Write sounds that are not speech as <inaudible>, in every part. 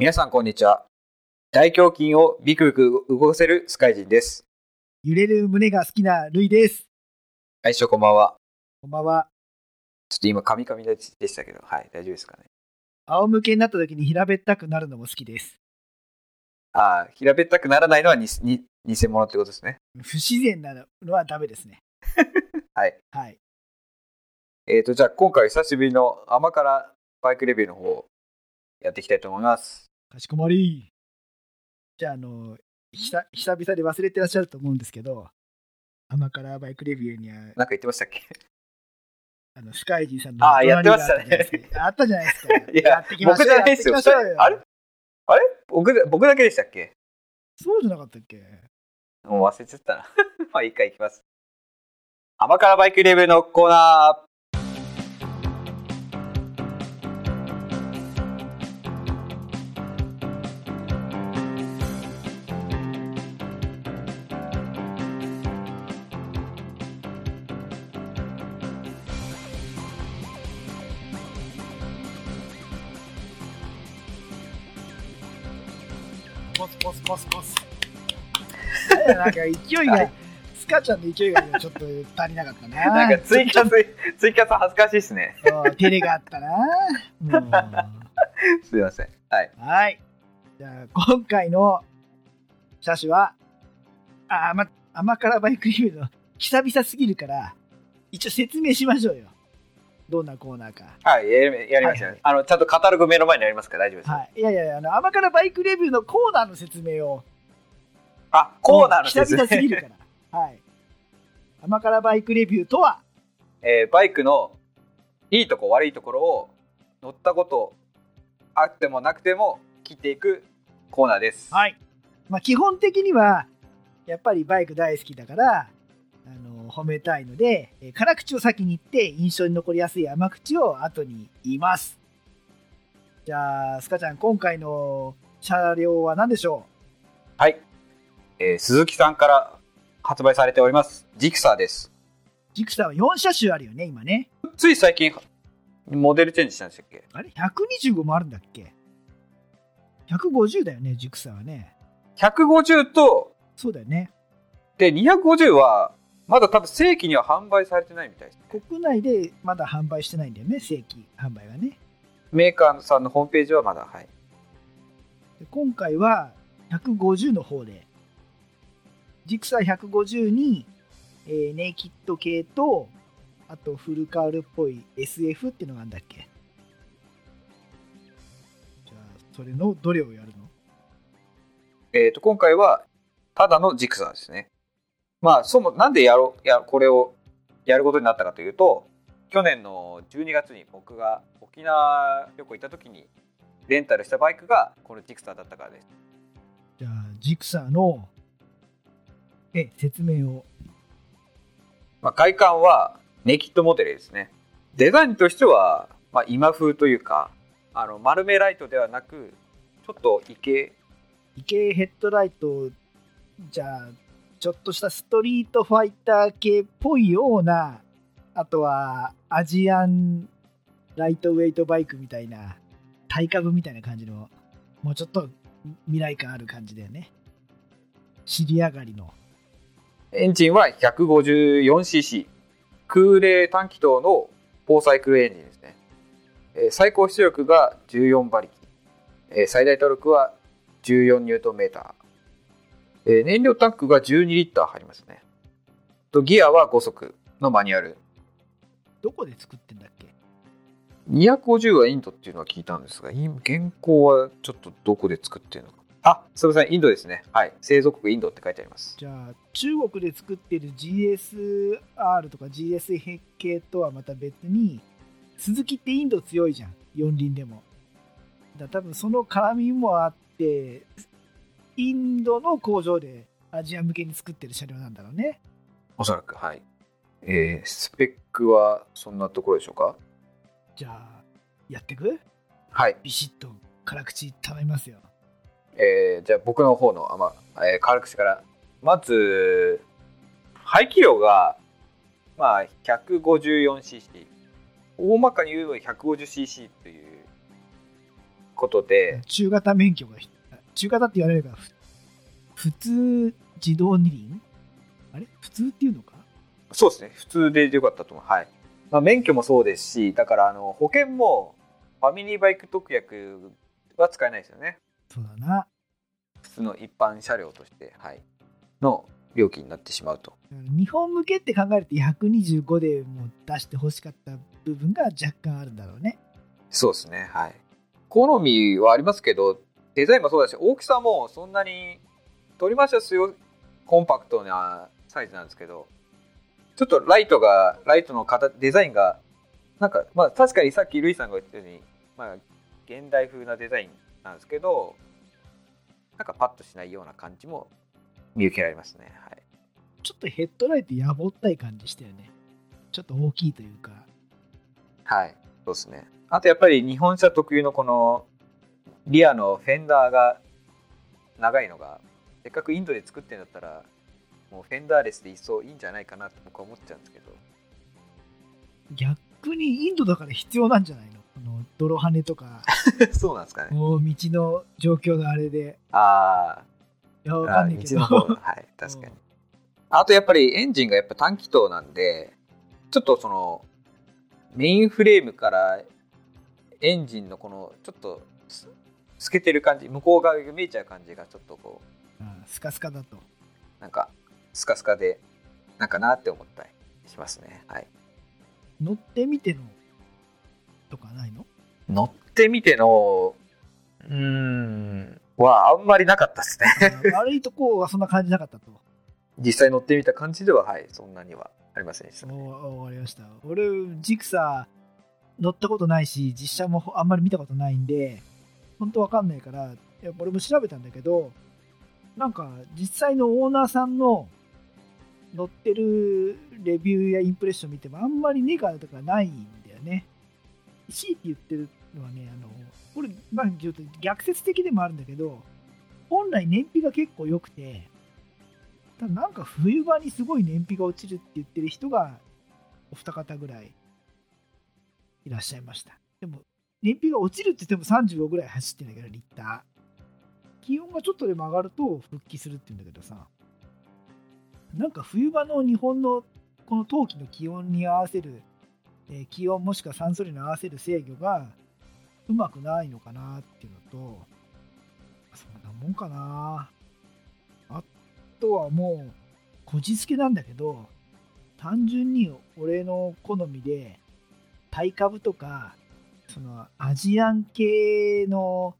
皆さんこんにちは。大胸筋をビクビク動かせるスカイジンです。揺れる胸が好きなルイです。はい、しょこんばんは。こんばんは。ちょっと今、カミカミでしたけど、はい、大丈夫ですかね。仰向けになった時に平べったくなるのも好きです。ああ、平べったくならないのはにに偽物ってことですね。不自然なのはダメですね。<laughs> はい。はい。えーと、じゃあ今回久しぶりの甘辛バイクレビューの方をやっていきたいと思います。かしこまり。じゃあ、あの、ひさ久々で忘れてらっしゃると思うんですけど、甘辛バイクレビューには、なんか言ってましたっけ？あのスカイジーさんのあーやってま隣したね。があったじゃないですか。<laughs> いややってきましょう僕じゃないですよ。あれ？あれ？僕だ僕だけでしたっけ？そうじゃなかったっけ？もう忘れちゃったな。<laughs> まあ、一回いきます。甘辛バイクレビューのコーナー。ポスポスなんか勢いはがい、スカちゃんの勢いがちょっと足りなかったな。<laughs> なんかツイキャス、ツイキャス恥ずかしいですね。照れがあったな。もすいません。はい。うはい。じゃあ、今回の車種は、あ、ま、甘辛バイクリーの久々すぎるから、一応説明しましょうよ。どんなコーナーか。はい、やりました、はいはいあの、ちゃんとカタログ目の前にありますから大丈夫です。はい。いやいやいや、あの、甘辛バイクレビューのコーナーの説明を。あ、コーナーの久説明。々すぎるから。<laughs> はい。甘辛バイクレビューとは、えーバイクのいいとこ悪いところを乗ったことあってもなくても切っていくコーナーです。はい。まあ、基本的には、やっぱりバイク大好きだから、褒めたいので、えー辛口を先に言って、印象に残りやすい甘口を後に言います。じゃあ、スカちゃん、今回の車両は何でしょはい。えー鈴木さんから発売されております。ジクサーです。うジクサーは4車種あるよね、今ね。つい最近モデルチェンジしたんでしたっけ？あれ ?125 もあるんだっけ ?150 だよね、ジクサーはね。150とそうだよね。で250はまだ多分正規には販売されてないみたいです。国内でまだ販売してないんだよね、正規販売はね。メーカーさんのホームページはまだはい。で今回は150の方で、ジクサー150に、えーネイキッド系と、あとフルカールっぽい SF っていうのがあるんだっけじゃあ、それのどれをやるの？えっ、と今回はただのジクサーですね。まあそもなんでやろうやこれをやることになったかというと去年の12月に僕が沖縄旅行行った時にレンタルしたバイクがこのジクサーだったからです。じゃあ、ジクサーの、え、説明を。まあ、外観はネイキッドモデルですね。デザインとしては、まあ、今風というかあの丸めライトではなくちょっとイケイケヘッドライト、じゃあ、ちょっとしたストリートファイター系っぽいような、あとはアジアンライトウェイトバイクみたいな、タイ株みたいな感じの、もうちょっと未来感ある感じだよね。尻上がりの。エンジンは 154cc 空冷短気筒のフォーサイクルエンジンですね、最高出力が14馬力、最大トルクは14ニュートンメーター、えー燃料タンクが12リッター入りますね。とギアは5速のマニュアル。どこで作ってんだっけ？250はインドっていうのは聞いたんですが今現行はちょっとどこで作ってるのか。あ。すみませんインドですね。はい。製造国インドって書いてあります。じゃあ、中国で作ってる GSR とか GS 系とはまた別に、鈴木ってインド強いじゃん、四輪でも。だ多分その絡みもあって、インドの工場でアジア向けに作ってる車両なんだろうね。おそらくはい。えースペックはそんなところでしょうか？じゃあ、やってく？はい。ビシッと辛口頼みますよ。えーじゃあ僕の方の、あまえー軽口からまず排気量がまあ 154cc 大まかに言えば 150cc ということで、中型免許が必中型って言われるからふ普通自動二輪？あれ？普通っていうのか？そうですね、普通でよかったと思う。はい。まあ、免許もそうですし、だからあの保険もファミリーバイク特約は使えないですよね。そうだな普通の一般車両として、はい、の料金になってしまうと。日本向けって考えると125でも出してほしかった部分が若干あるんだろうねそうですね、はい。好みはありますけど、デザインもそうだし、大きさもそんなに、取りましたすよ、コンパクトなサイズなんですけど、ちょっとライトが、ライトの形デザインが、なんか、まあ確かにさっきルイさんが言ったように、まあ、現代風なデザインなんですけど、なんかパッとしないような感じも見受けられますね。はい。ちょっとヘッドライトやぼったい感じしたよねちょっと大きいというかはい、そうですね。あとやっぱり日本車特有のこのリアのフェンダーが長いのが、せっかくインドで作ってんだったら、もうフェンダーレスで一層いいんじゃないかなと僕は思っちゃうんですけど。逆にインドだから必要なんじゃないの？この泥跳ねとか <laughs> そうなんですかね。もう道の状況のあれであいやわかんないけどはい、<laughs> 確かに。あとやっぱりエンジンがやっぱ短気筒なんで、ちょっとそのメインフレームからエンジンのこのちょっとす透けてる感じ、向こう側が見えちゃう感じがちょっとこう、うんスカスカだとなんかスカスカでなんかなって思ったりしますね。はい。乗ってみてのとかないの？乗ってみてのうーんはあんまりなかったですね。悪いとこはそんな感じなかったと <laughs> 実際乗ってみた感じでははいそんなにはありませんでした、ね。おわかりました俺ジクサー乗ったことないし実写もあんまり見たことないんで本当わかんないからいや俺も調べたんだけどなんか実際のオーナーさんの乗ってるレビューやインプレッション見てもあんまりネガとかないんだよね。強いて言ってるのはね、あの、これ、まあ、ちょっと逆説的でもあるんだけど、本来燃費が結構良くて、ただなんか冬場にすごい燃費が落ちるって言ってる人がお二方ぐらいいらっしゃいました。でも、燃費が落ちるって言っても35ぐらい走ってんだけど、リッター。気温がちょっとでも上がると復帰するって言うんだけどさ、なんか冬場の日本のこの冬季の気温に合わせる、え気温もしくは酸素量に合わせる制御がうまくないのかなっていうのと、そんなもんかな。あとはもう、こじつけなんだけど、単純に俺の好みで、タイ株とか、そのアジアン系の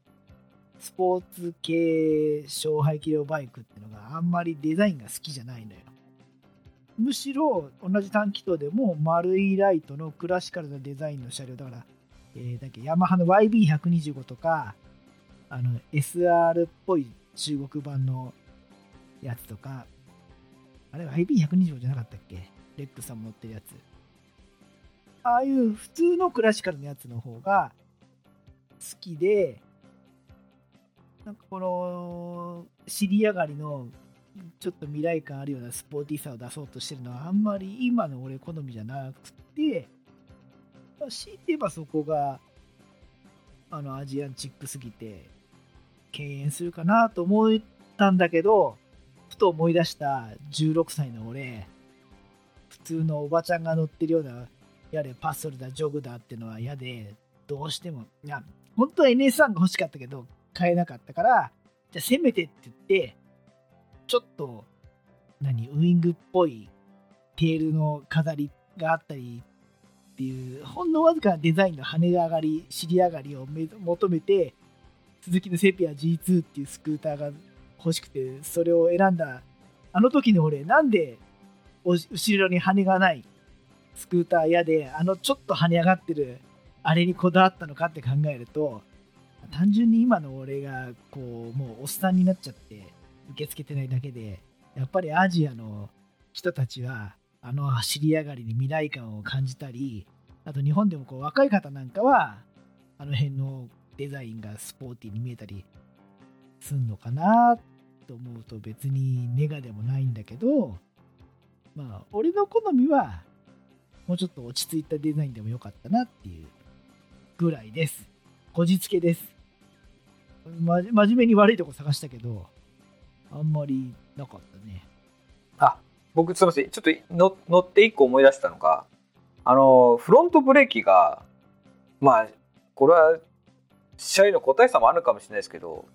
スポーツ系勝敗キロバイクっていうのがあんまりデザインが好きじゃないのよ。むしろ同じ短気筒でも丸いライトのクラシカルなデザインの車両だから、えーだっけヤマハの YB125 とかあの SR っぽい中国版のやつとかあれ YB125 じゃなかったっけ？レックさんも乗ってるやつああいう普通のクラシカルなやつの方が好きでなんかこの尻上がりのちょっと未来感あるようなスポーティーさを出そうとしてるのはあんまり今の俺好みじゃなくて、まあ、強いて言えばそこがあのアジアンチックすぎて敬遠するかなと思ったんだけどふと思い出した16歳の俺普通のおばちゃんが乗ってるようなやれパッソルだジョグだってのは嫌でどうしてもいや本当は NS1 が欲しかったけど買えなかったからじゃあせめてって言ってちょっと何ウイングっぽいテールの飾りがあったりっていうほんのわずかなデザインの羽上がり尻上がりを求めて鈴木のセピア G2 っていうスクーターが欲しくてそれを選んだあの時の俺なんでお後ろに羽がないスクーター嫌であのちょっと跳ね上がってるあれにこだわったのかって考えると単純に今の俺がこうもうおっさんになっちゃって受け付けてないだけでやっぱりアジアの人たちはあの走り上がりに未来感を感じたりあと日本でもこう若い方なんかはあの辺のデザインがスポーティーに見えたりすんのかなと思うと別にネガでもないんだけどまあ俺の好みはもうちょっと落ち着いたデザインでもよかったなっていうぐらいですこじつけですま、真面目に悪いとこ探したけど、あんまりなかったね。あ、僕すみません。ちょっとの乗って一個思い出したのが、あの、フロントブレーキが、まあ、これは、車両の個体差もあるかもしれないですけど、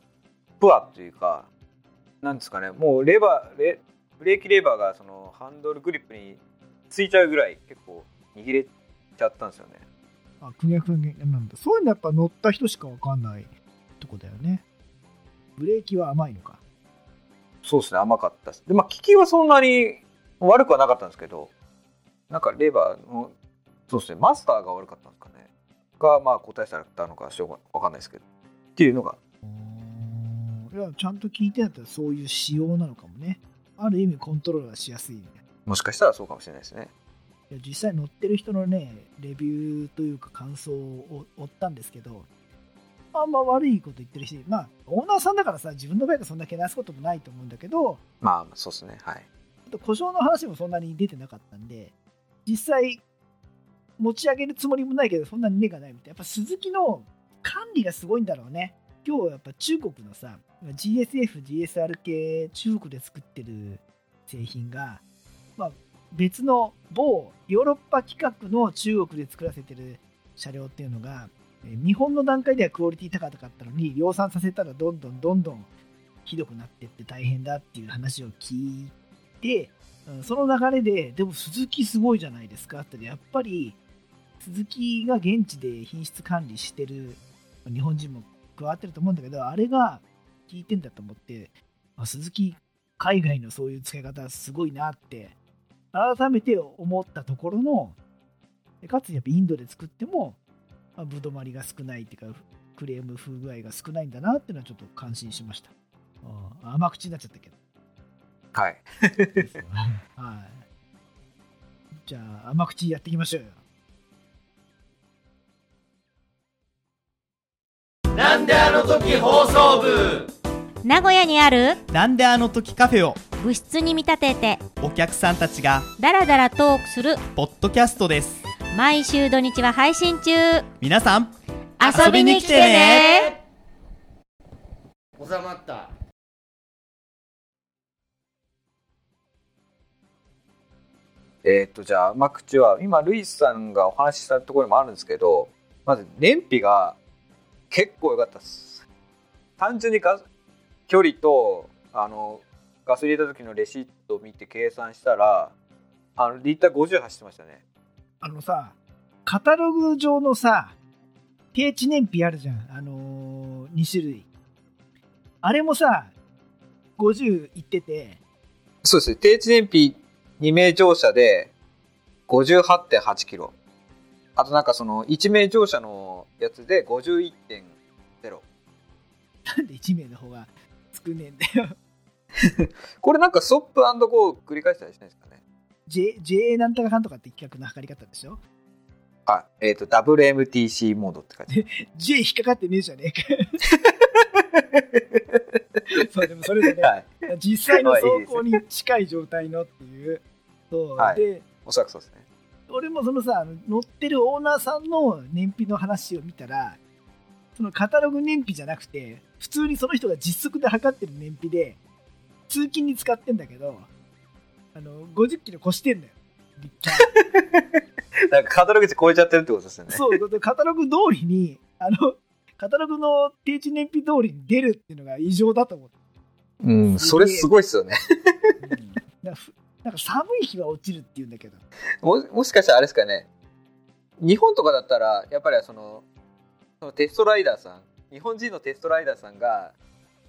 プアというか、なんですかね、もうレバー、レブレーキレバーがそのハンドルグリップについちゃうぐらい結構握れちゃったんですよね。あ、くにゃくにゃなんだ。そういうのやっぱ乗った人しかわかんないとこだよね。ブレーキは甘いのか。そうですね、甘かったでまあ、効きはそんなに悪くはなかったんですけど、なんかレバーの、そうですね、マスターが悪かったんですかね。が、まあ、答えされたのかしょうがわかんないですけど。っていうのが。いや、ちゃんと聞いてんだったらそういう仕様なのかもね。ある意味コントロールがしやすいね。もしかしたらそうかもしれないですね。いや実際乗ってる人のね、レビューというか感想を追ったんですけど、あんま悪いこと言ってるし、まあ、オーナーさんだからさ、自分のバイクそんなけなすこともないと思うんだけど、まあ、そうですね、はい。あと故障の話もそんなに出てなかったんで、実際、持ち上げるつもりもないけど、そんなに根がないみたいな。やっぱ鈴木の管理がすごいんだろうね。今日やっぱ中国のさ、GSF、GSR 系中国で作ってる製品が、まあ、別の某ヨーロッパ規格の中国で作らせてる車両っていうのが、日本の段階ではクオリティ高かったのに、量産させたらどんどんどんどんひどくなってって大変だっていう話を聞いて、その流れで、でも鈴木すごいじゃないですか。って、やっぱり鈴木が現地で品質管理してる日本人も加わってると思うんだけど、あれが効いてんだと思って、あ鈴木海外のそういう使い方すごいなって改めて思ったところのかつやっぱインドで作っても、まあ、ぶどまりが少ないっていうかクレーム風具合が少ないんだなっていうのはちょっと感心しました。あ甘口になっちゃったけど。はい。<laughs> はい。じゃあ甘口やっていきましょうよ。なんであの時放送部。名古屋にある？なんであの時カフェを部室に見立ててお客さんたちがダラダラトークするポッドキャストです。毎週土日は配信中。皆さん遊びに来てね。収まった。えーっと、じゃあ、甘口は、今、ルイスさんがお話ししたところにもあるんですけど、まず、燃費が結構良かったです。単純にガ距離と、あの、ガソリン入れた時のレシートを見て計算したら、あの、リッター50走ってましたね。あのさカタログ上のさ低地燃費あるじゃんあのー、2種類あれもさ50いっててそうですね。低地燃費2名乗車で58.8キロ。あとなんかその1名乗車のやつで51.0。なんで1名の方が少ねえんだよ <laughs> これなんかストップゴー繰り返したりしないですかね？J, JA なんとかかんとかって企画の測り方でしょ？あ、えっ、と、WMTC モードって書いてある。J 引っかかってねえじゃねえか <laughs> そうでもそれでね、はい。実際の走行に近い状態のっていうそう、はいでおそらくそうですね。俺もそのさ乗ってるオーナーさんの燃費の話を見たらそのカタログ燃費じゃなくて普通にその人が実測で測ってる燃費で通勤に使ってんだけどあの50キロ越してんだよリッターなんかカタログ値超えちゃってるってことですよね。そうカタログ通りにあのカタログの定値燃費通りに出るっていうのが異常だと思って、うん、それすごいっすよね。うん、なんかふなんか寒い日は落ちるっていうんだけどももしかしたらあれですかね。日本とかだったら、やっぱりその、そのテストライダーさん、日本人のテストライダーさんが、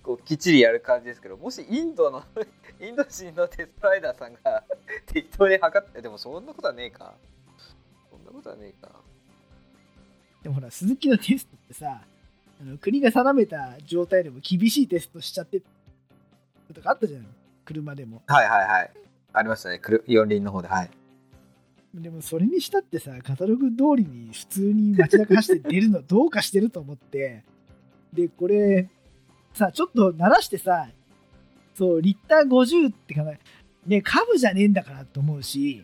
こうきっちりやる感じですけど、もしインドの、<laughs> インド人のテストライダーさんが <laughs> 適当に測って、でもそんなことはねえか。そんなことはねえか。でもほら鈴木のテストってさあの国が定めた状態でも厳しいテストしちゃってとかあったじゃん車でもはいはいはい。ありましたね。四輪の方で。はい。でもそれにしたってさカタログ通りに普通に街中走って出るのどうかしてると思ってでこれさちょっと鳴らしてさそうリッター50って考えね株じゃねえんだからと思うし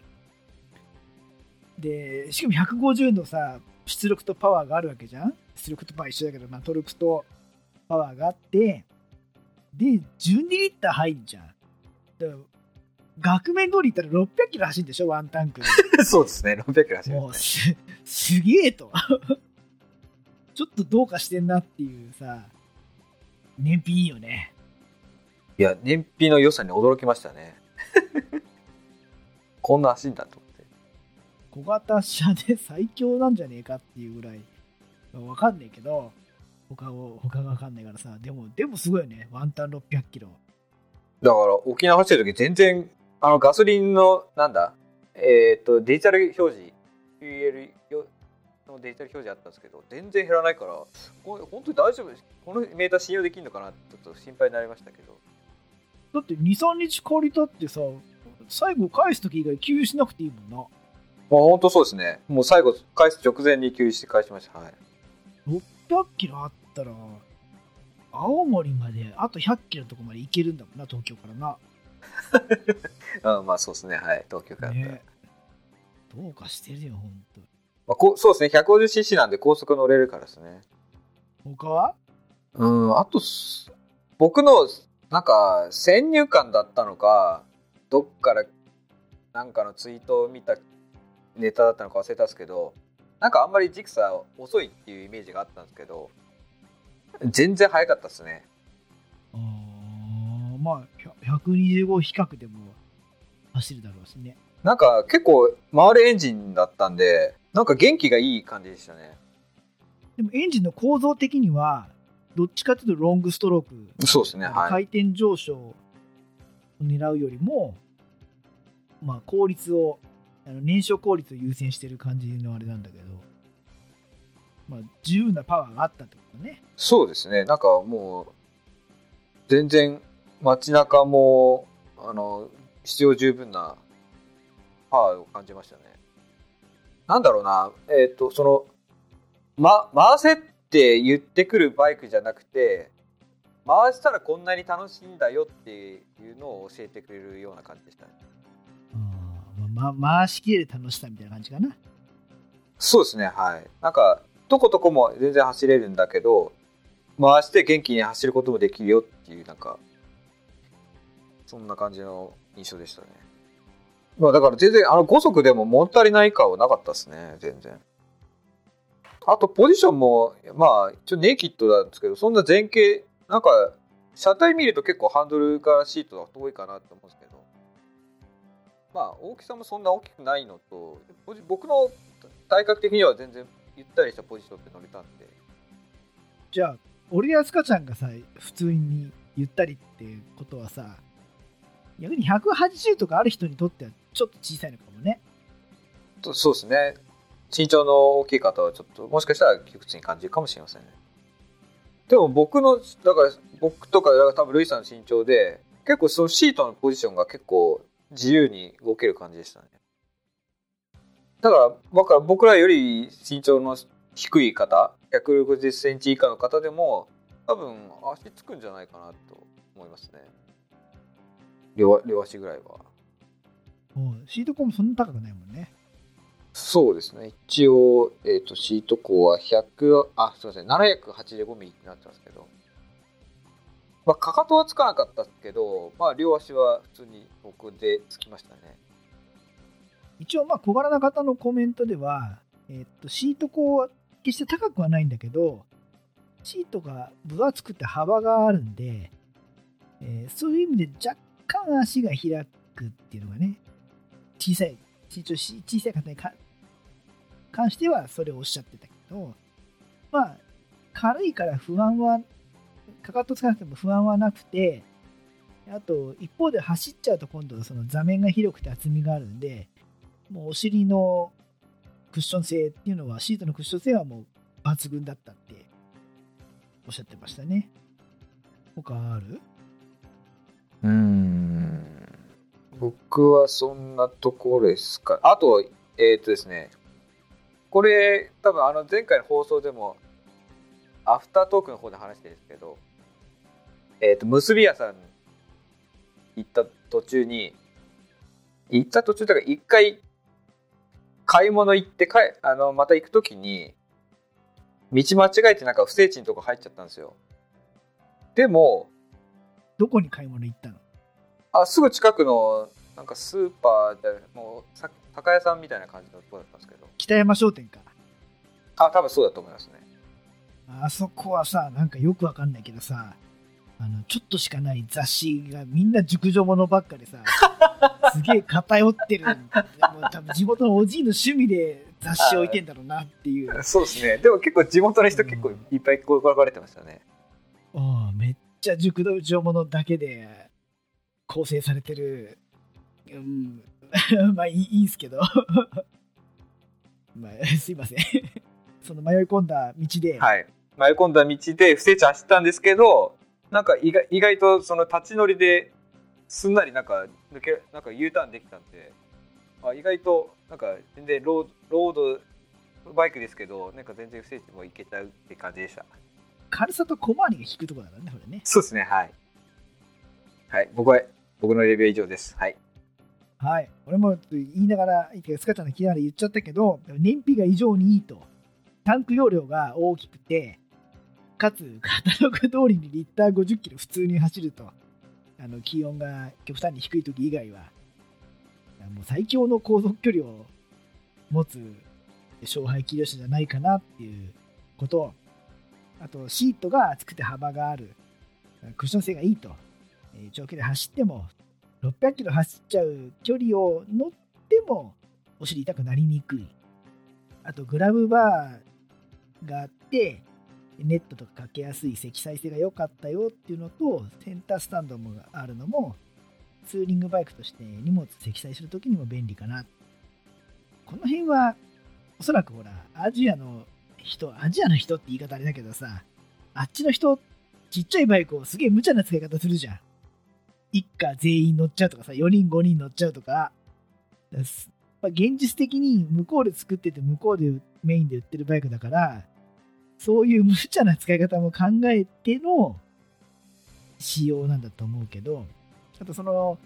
でしかも150のさ出力とパワーがあるわけじゃん？出力とパワー一緒だけど、まあ、トルクとパワーがあって、で、12リッター入んじゃん。だから、額面通り言ったら600キロ走るんでしょ、ワンタンクで。<laughs> そうですね、600キロ走りもう。す、<laughs> すげえと。<laughs> ちょっとどうかしてんなっていうさ、燃費いいよね。いや、燃費の良さに驚きましたね。<laughs> こんな走んだと思って。小型車で最強なんじゃねえかっていうぐらい、わかんないけど、他を、他がわかんないからさ、でも、でもすごいよね。ワンタン600キロ。だから、沖縄走ってる時全然、あの、ガソリンの、なんだ、えっ、と、デジタル表示、よのデジタル表示あったんですけど、全然減らないから、これ本当に大丈夫このメーター信用できるのかなってちょっと心配になりましたけど。だって2、3日借りたってさ、最後返す時以外給油しなくていいもんな。まあ、本当そうですね。もう最後、返す直前に給油して返しました。はい。600キロあったら、青森まであと100キロのとこまで行けるんだもんな、東京からな。<laughs> あまあ、そうですね。はい。東京から。ねどうかしてるよ、ほんと。まあ、こうそうですね。150cc なんで高速乗れるからですね。他は？うん、あとす、僕の、なんか、先入観だったのか、どっから、なんかのツイートを見たネタだったのか忘れたんですけど、なんかあんまりジクサ遅いっていうイメージがあったんですけど、全然速かったですね。あーまあ、125比較でも走るだろうしね。なんか結構回るエンジンだったんで、なんか元気がいい感じでしたね。でもエンジンの構造的には、どっちかというとロングストローク、そうですね。はい。回転上昇を狙うよりも、まあ、効率を、あの燃焼効率を優先してる感じのあれなんだけど、まあ、十分なパワーがあったってことね。そうですね。なんかもう、全然街中も、あの、必要十分なパワーを感じましたね。なんだろうな、えっ、と、その、ま、回せって言ってくるバイクじゃなくて、回したらこんなに楽しいんだよっていうのを教えてくれるような感じでしたね。ま回しきれる楽しさみたいな感じかな。そうですね、はい。なんか、どことこも全然走れるんだけど、回して元気に走ることもできるよっていう、なんか、そんな感じの印象でしたね。まあだから全然、あの5速でも物足りない感はなかったですね、全然。あと、ポジションも、まあ、一応ネイキッドなんですけど、そんな前傾、なんか、車体見ると結構ハンドルからシートが遠いかなと思うんですけど、まあ、大きさもそんな大きくないのと、僕の体格的には全然ゆったりしたポジションで乗れたんで、じゃあ、俺やすかちゃんがさ、普通にゆったりっていうことはさ、逆に180とかある人にとってはちょっと小さいのかもね。そうですね。身長の大きい方はちょっと、もしかしたら窮屈に感じるかもしれませんね。でも僕の、だから僕とか、だから多分ルイさんの身長で、結構そのシートのポジションが結構自由に動ける感じでしたね。だから、だから僕らより身長の低い方、160センチ以下の方でも、多分足つくんじゃないかなと思いますね。両両足ぐらいは。うんシートコンもそんな高くないもんね。そうですね。一応、えっ、と、シート高は100、あ、すみません、785ミリになってますけど、まあ、かかとはつかなかったけど、まあ、両足は普通に僕でつきましたね。一応、まあ、小柄な方のコメントでは、えっと、シート高は決して高くはないんだけど、シートが分厚くて幅があるんで、えーそういう意味で若干足が開くっていうのがね、小さい、身長小さい方に関してはそれをおっしゃってたけど、まあ、軽いから不安は、かかとつかなくても不安はなくて、あと、一方で走っちゃうと今度その座面が広くて厚みがあるんで、もうお尻のクッション性っていうのは、シートのクッション性はもう抜群だったっておっしゃってましたね。他ある？うん。僕はそんなところですか。あと、えっ、とですね、これ、多分あの前回の放送でも、アフタートークの方で話してるんですけど、えっ、と、結び屋さん行った途中に、行った途中だから一回買い物行ってかえあのまた行く時に道間違えてなんか不整地のとこ入っちゃったんですよでも、どこに買い物行ったの？あすぐ近くのなんかスーパーでもうさ酒屋さんみたいな感じのとこだったんですけど北山商店か。あ多分そうだと思いますねあそこはさ、なんかよくわかんないけどさ、あの、ちょっとしかない雑誌がみんな熟女ものばっかでさ、<laughs> すげえ偏ってる。でも多分地元のおじいの趣味で雑誌置いてんだろうなっていう。そうですねでも結構地元の人結構いっぱい来られてましたねああめっちゃ熟女ものだけで構成されてる。うん、<laughs> まあいいいいんすけど。<laughs> まあ、<laughs> すいません。その迷い込んだ道で、はい迷い込んだ道で不正地走ったんですけどなんか意外意外とその立ち乗りですんなりなんか抜けなんか U ターンできたんであ意外となんか全然ロードロードバイクですけどなんか全然不正地も行けちゃうって感じでした軽さと小回りが引くところだからね、これね。そうですねはいはい僕は僕のレビュー以上ですはいはい。俺も言いながら、てかスカちゃんの聞きながら言っちゃったけど、燃費が異常にいいと。タンク容量が大きくて、かつ、カタログ通りにリッター50キロ普通に走ると。あの、気温が極端に低い時以外は、もう最強の航続距離を持つ勝敗気量車じゃないかなっていうこと。あと、シートが厚くて幅がある。クッション性がいいと。長距離走っても600キロ走っちゃう距離を乗ってもお尻痛くなりにくい。あとグラブバーがあってネットとかかけやすい積載性が良かったよっていうのとセンタースタンドもあるのもツーリングバイクとして荷物積載するときにも便利かな。この辺はおそらくほらアジアの人、アジアの人って言い方あれだけどさ、あっちの人ちっちゃいバイクをすげえ無茶な使い方するじゃん。一家全員乗っちゃうとかさ、4人5人乗っちゃうとか。ですまあ、現実的に向こうで作ってて向こうでメインで売ってるバイクだから、そういう無茶な使い方も考えての仕様なんだと思うけど、あとその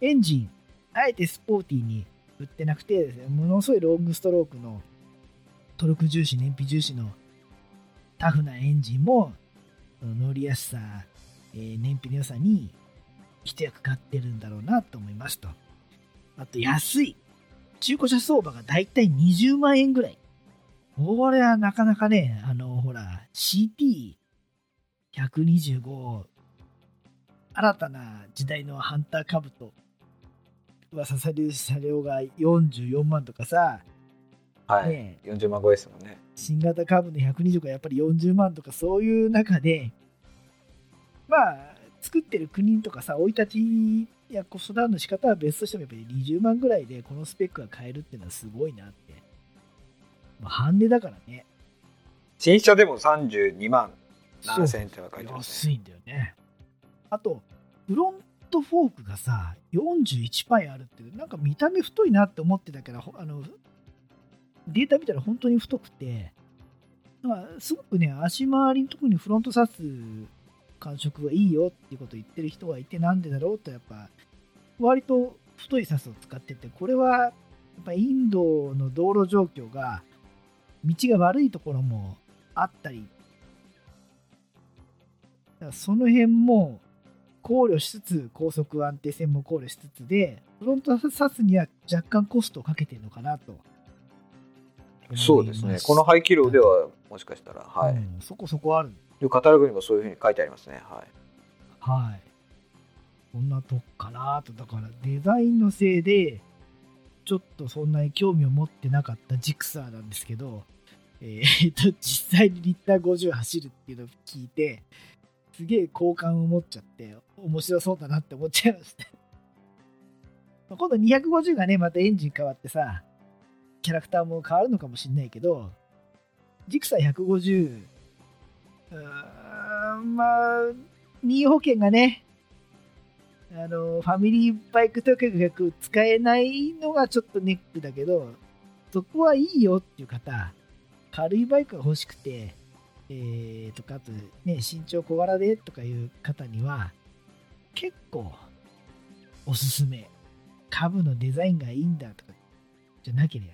エンジン、あえてスポーティーに売ってなくて、ものすごいロングストロークのトルク重視、燃費重視のタフなエンジンも乗りやすさ、えー燃費の良さに一役買ってるんだろうなと思いますと。あと安い。中古車相場がだいたい20万円ぐらい。これはなかなかね、あの、ほら、CT125、新たな時代のハンターカブト、噂される車両が44万とかさ、はい、ね40万超えですもんね新型カブの120がやっぱり40万とかそういう中で、まあ、作ってる国とかさ、生い立ちや子育ての仕方は別としてもやっぱり20万ぐらいでこのスペックが買えるっていうのはすごいなって。まあ、半値だからね。新車でも32万7000円って書いてますね安いんだよね。あと、フロントフォークがさ、41パイあるって、なんか見た目太いなって思ってたけど、ほあのデータ見たら本当に太くて、なんかすごくね、足回りのところにフロントサス感触がいいよっていうことを言ってる人がいて、なんでだろうと、やっぱ、割と太いサスを使ってて、これはやっぱインドの道路状況が、道が悪いところもあったりだからその辺も考慮しつつ、高速安定性も考慮しつつで、フロントサスには若干コストをかけてるのかなと。そうですねこの排気量ではもしかしたらはい、うんそこそこある。でカタログにもそういうふうに書いてありますねはいはい。こんなとこかなと。だからデザインのせいで、ちょっとそんなに興味を持ってなかったジクサーなんですけど、えー、と、実際にリッター50走るっていうのを聞いて、すげえ好感を持っちゃって、面白そうだなって思っちゃいました。今度250がね、またエンジン変わってさ、キャラクターも変わるのかもしれないけど、ジクサー150、うーん、まあ、任意保険がね、あの、ファミリーバイクとかが使えないのがちょっとネックだけど、そこはいいよっていう方、軽いバイクが欲しくて、えー、とか、あとね、身長小柄でとかいう方には、結構おすすめ。株のデザインがいいんだとか、じゃなければ。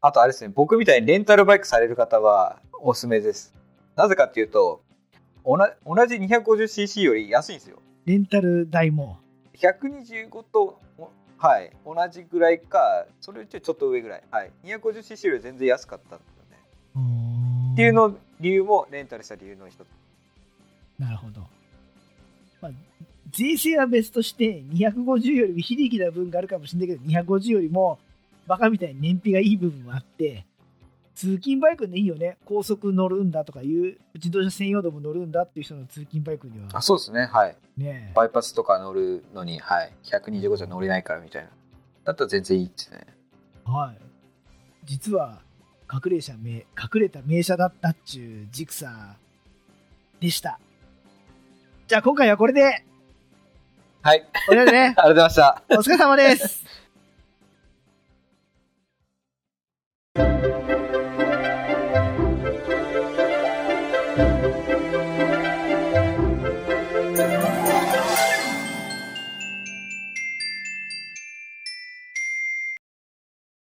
あとあれですね僕みたいにレンタルバイクされる方はおすすめですなぜかっていうと同じ 250cc より安いんですよ。レンタル代も。125と、おはい、同じぐらいか、それよりちょっと上ぐらい。はい。250cc より全然安かったんですよね。っていうの理由もレンタルした理由の一つ。なるほど。まあ、税制は別として、250よりも非力な分があるかもしれないけど、250よりもバカみたいに燃費がいい部分もあって、通勤バイクでいいよね。高速乗るんだとかいう、自動車専用道も乗るんだっていう人の通勤バイクにはあ、、そうですね。はい。ねバイパスとか乗るのに、はい。125じゃ乗れないからみたいな。だったら全然いいですね。はい。実は、隠れ車名、隠れた名車だったっちゅうジクサーでした。じゃあ今回はこれで、はい。おりゃね、<laughs> ありがとうございました。お疲れ様です。